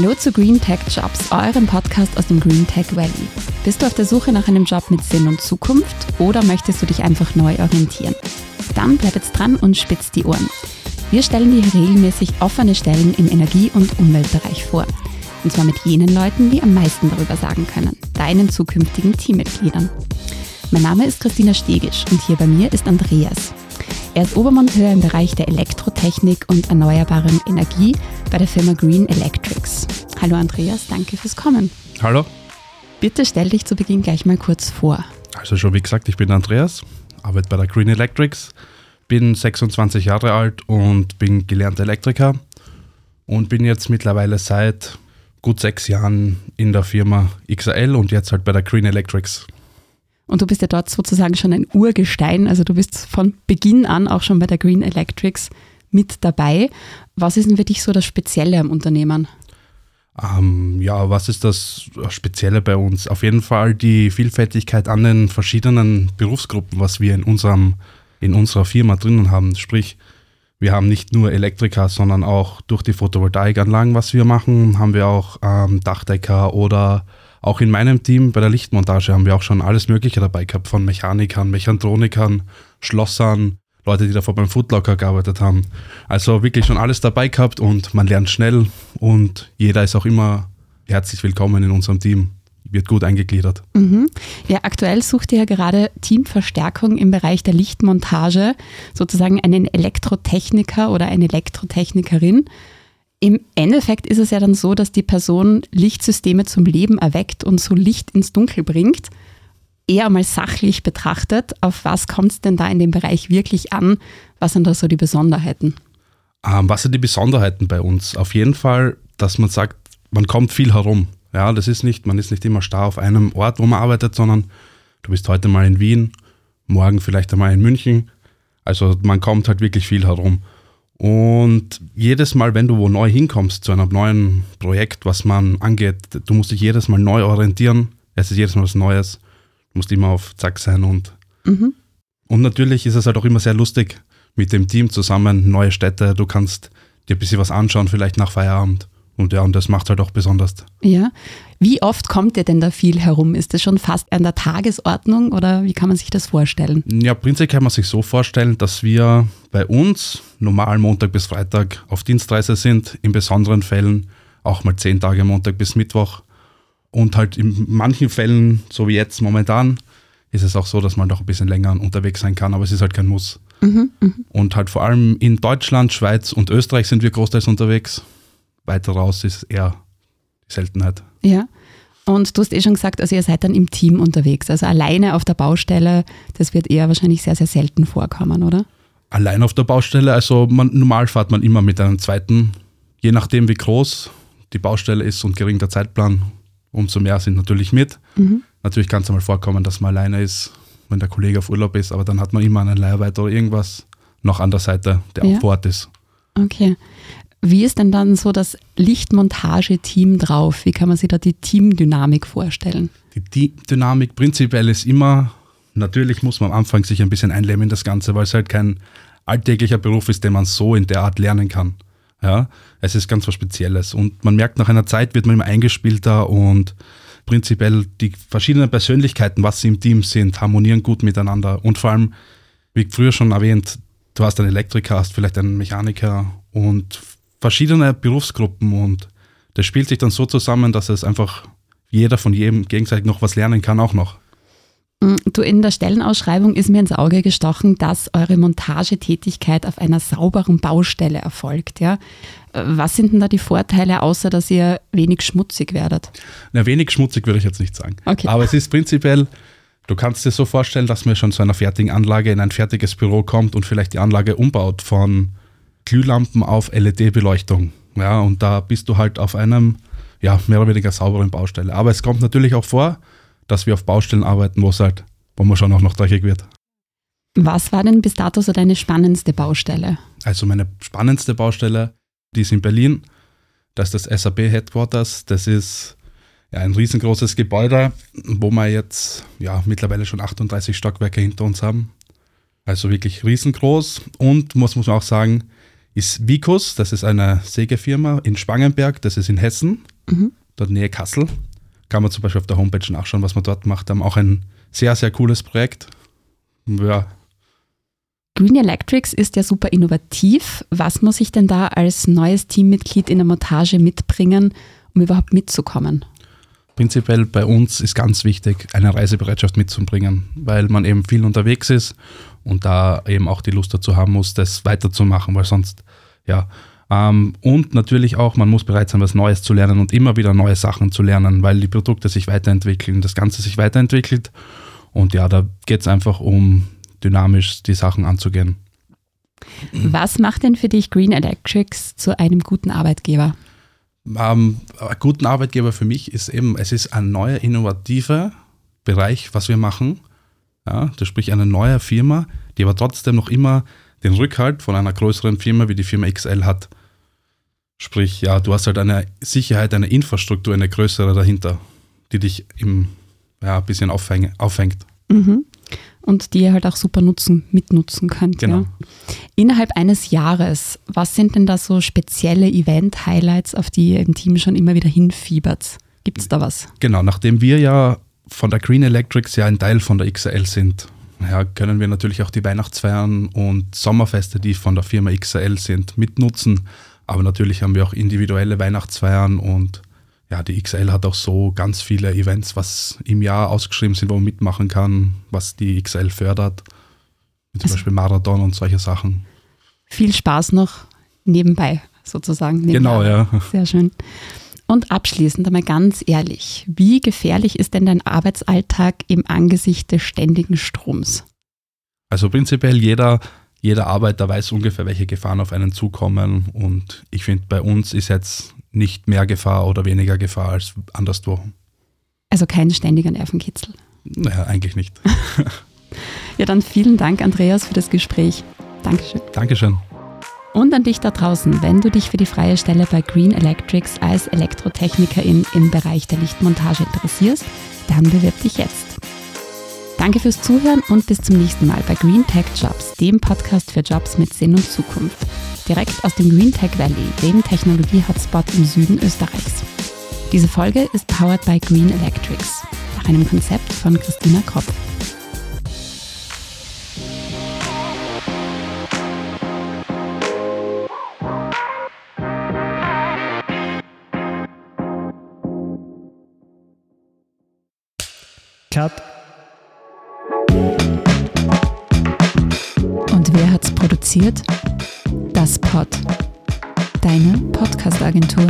Hallo zu Green Tech Jobs, eurem Podcast aus dem Green Tech Valley. Bist du auf der Suche nach einem Job mit Sinn und Zukunft oder möchtest du dich einfach neu orientieren? Dann bleib jetzt dran und spitz die Ohren. Wir stellen dir regelmäßig offene Stellen im Energie- und Umweltbereich vor. Und zwar mit jenen Leuten, die am meisten darüber sagen können, deinen zukünftigen Teammitgliedern. Mein Name ist Christina Stegisch und hier bei mir ist Andreas. Er ist Obermonteur im Bereich der Elektrotechnik und erneuerbaren Energie bei der Firma Green Electrics. Hallo Andreas, danke fürs Kommen. Hallo. Bitte stell dich zu Beginn gleich mal kurz vor. Also schon wie gesagt, ich bin Andreas, arbeite bei der Green Electrics, bin 26 Jahre alt und bin gelernter Elektriker und bin jetzt mittlerweile seit gut sechs Jahren in der Firma XAL und jetzt halt bei der Green Electrics. Und du bist ja dort sozusagen schon ein Urgestein, also du bist von Beginn an auch schon bei der Green Electrics mit dabei. Was ist denn für dich so das Spezielle am Unternehmen? Ähm, ja, was ist das Spezielle bei uns? Auf jeden Fall die Vielfältigkeit an den verschiedenen Berufsgruppen, was wir in, unserem, in unserer Firma drinnen haben. Sprich, wir haben nicht nur Elektriker, sondern auch durch die Photovoltaikanlagen, was wir machen, haben wir auch ähm, Dachdecker oder auch in meinem Team bei der Lichtmontage haben wir auch schon alles Mögliche dabei gehabt, von Mechanikern, Mechatronikern, Schlossern, Leute, die davor beim Footlocker gearbeitet haben. Also wirklich schon alles dabei gehabt und man lernt schnell und jeder ist auch immer herzlich willkommen in unserem Team. Wird gut eingegliedert. Mhm. Ja, aktuell sucht ihr ja gerade Teamverstärkung im Bereich der Lichtmontage, sozusagen einen Elektrotechniker oder eine Elektrotechnikerin. Im Endeffekt ist es ja dann so, dass die Person Lichtsysteme zum Leben erweckt und so Licht ins Dunkel bringt eher mal sachlich betrachtet, auf was kommt es denn da in dem Bereich wirklich an? Was sind da so die Besonderheiten? Ähm, was sind die Besonderheiten bei uns? Auf jeden Fall, dass man sagt, man kommt viel herum. Ja, das ist nicht, man ist nicht immer starr auf einem Ort, wo man arbeitet, sondern du bist heute mal in Wien, morgen vielleicht einmal in München. Also man kommt halt wirklich viel herum. Und jedes Mal, wenn du wo neu hinkommst zu einem neuen Projekt, was man angeht, du musst dich jedes Mal neu orientieren. Es ist jedes Mal was Neues musst immer auf Zack sein und. Mhm. Und natürlich ist es halt auch immer sehr lustig mit dem Team zusammen, neue Städte, du kannst dir ein bisschen was anschauen, vielleicht nach Feierabend. Und ja, und das macht halt auch besonders. Ja. Wie oft kommt ihr denn da viel herum? Ist das schon fast an der Tagesordnung oder wie kann man sich das vorstellen? Ja, prinzipiell kann man sich so vorstellen, dass wir bei uns normal Montag bis Freitag auf Dienstreise sind, in besonderen Fällen auch mal zehn Tage Montag bis Mittwoch und halt in manchen Fällen, so wie jetzt momentan, ist es auch so, dass man doch ein bisschen länger unterwegs sein kann, aber es ist halt kein Muss. Mhm, mh. Und halt vor allem in Deutschland, Schweiz und Österreich sind wir großteils unterwegs. Weiter raus ist eher die Seltenheit. Ja. Und du hast eh schon gesagt, also ihr seid dann im Team unterwegs. Also alleine auf der Baustelle, das wird eher wahrscheinlich sehr, sehr selten vorkommen, oder? Allein auf der Baustelle, also man, normal fährt man immer mit einem zweiten, je nachdem wie groß die Baustelle ist und gering der Zeitplan, umso mehr sind natürlich mit. Mhm. Natürlich kann es einmal vorkommen, dass man alleine ist, wenn der Kollege auf Urlaub ist, aber dann hat man immer einen Leiharbeiter oder irgendwas noch an der Seite, der ja. auch vor Ort ist. Okay. Wie ist denn dann so das Lichtmontage-Team drauf? Wie kann man sich da die Teamdynamik vorstellen? Die Teamdynamik prinzipiell ist immer, natürlich muss man am Anfang sich ein bisschen einleben in das Ganze, weil es halt kein alltäglicher Beruf ist, den man so in der Art lernen kann. Ja, es ist ganz was Spezielles. Und man merkt, nach einer Zeit wird man immer eingespielter und prinzipiell die verschiedenen Persönlichkeiten, was sie im Team sind, harmonieren gut miteinander. Und vor allem, wie früher schon erwähnt, du hast einen Elektriker, hast vielleicht einen Mechaniker und verschiedene Berufsgruppen und das spielt sich dann so zusammen, dass es einfach jeder von jedem gegenseitig noch was lernen kann, auch noch. Mm, du, in der Stellenausschreibung ist mir ins Auge gestochen, dass eure Montagetätigkeit auf einer sauberen Baustelle erfolgt. Ja? Was sind denn da die Vorteile, außer dass ihr wenig schmutzig werdet? Na, wenig schmutzig würde ich jetzt nicht sagen. Okay. Aber es ist prinzipiell, du kannst dir so vorstellen, dass man schon zu einer fertigen Anlage in ein fertiges Büro kommt und vielleicht die Anlage umbaut von Glühlampen auf LED-Beleuchtung. Ja, und da bist du halt auf einem ja, mehr oder weniger sauberen Baustelle. Aber es kommt natürlich auch vor, dass wir auf Baustellen arbeiten, wo es halt, wo man schon auch noch dreckig wird. Was war denn bis dato so deine spannendste Baustelle? Also meine spannendste Baustelle, die ist in Berlin. Das ist das SAP Headquarters. Das ist ja, ein riesengroßes Gebäude, wo wir jetzt ja, mittlerweile schon 38 Stockwerke hinter uns haben. Also wirklich riesengroß. Und muss, muss man auch sagen, ist Vicus, das ist eine Sägefirma in Spangenberg, das ist in Hessen, mhm. dort Nähe Kassel. Kann man zum Beispiel auf der Homepage nachschauen, was wir dort gemacht haben. Auch ein sehr, sehr cooles Projekt. Ja. Green Electrics ist ja super innovativ. Was muss ich denn da als neues Teammitglied in der Montage mitbringen, um überhaupt mitzukommen? Prinzipiell bei uns ist ganz wichtig, eine Reisebereitschaft mitzubringen, weil man eben viel unterwegs ist und da eben auch die Lust dazu haben muss, das weiterzumachen, weil sonst, ja. Ähm, und natürlich auch, man muss bereit sein, was Neues zu lernen und immer wieder neue Sachen zu lernen, weil die Produkte sich weiterentwickeln, das Ganze sich weiterentwickelt. Und ja, da geht es einfach um dynamisch die Sachen anzugehen. Was macht denn für dich Green Electrics zu einem guten Arbeitgeber? Ähm, ein guten Arbeitgeber für mich ist eben, es ist ein neuer, innovativer Bereich, was wir machen. Ja, das sprich eine neue Firma, die aber trotzdem noch immer den Rückhalt von einer größeren Firma wie die Firma XL hat. Sprich, ja, du hast halt eine Sicherheit, eine Infrastruktur, eine größere dahinter, die dich im, ja, ein bisschen aufhäng, aufhängt. Mhm und die ihr halt auch super nutzen, mitnutzen könnt. Genau. Ja. Innerhalb eines Jahres, was sind denn da so spezielle Event-Highlights, auf die ihr im Team schon immer wieder hinfiebert? Gibt es da was? Genau, nachdem wir ja von der Green Electrics ja ein Teil von der XL sind, ja, können wir natürlich auch die Weihnachtsfeiern und Sommerfeste, die von der Firma XL sind, mitnutzen. Aber natürlich haben wir auch individuelle Weihnachtsfeiern und ja, die XL hat auch so ganz viele Events, was im Jahr ausgeschrieben sind, wo man mitmachen kann, was die XL fördert. Wie zum also Beispiel Marathon und solche Sachen. Viel Spaß noch nebenbei, sozusagen. Nebenbei. Genau, ja. Sehr schön. Und abschließend einmal ganz ehrlich, wie gefährlich ist denn dein Arbeitsalltag im Angesicht des ständigen Stroms? Also prinzipiell jeder, jeder Arbeiter weiß ungefähr, welche Gefahren auf einen zukommen. Und ich finde, bei uns ist jetzt nicht mehr Gefahr oder weniger Gefahr als anderswo. Also kein ständiger Nervenkitzel. Naja, eigentlich nicht. ja, dann vielen Dank, Andreas, für das Gespräch. Dankeschön. Dankeschön. Und an dich da draußen, wenn du dich für die freie Stelle bei Green Electrics als Elektrotechnikerin im Bereich der Lichtmontage interessierst, dann bewirb dich jetzt. Danke fürs Zuhören und bis zum nächsten Mal bei Green Tech Jobs, dem Podcast für Jobs mit Sinn und Zukunft direkt aus dem Green Tech Valley, dem Technologie-Hotspot im Süden Österreichs. Diese Folge ist powered by Green Electrics, nach einem Konzept von Christina Kropp. Hat's produziert? Das Pod, deine Podcast-Agentur.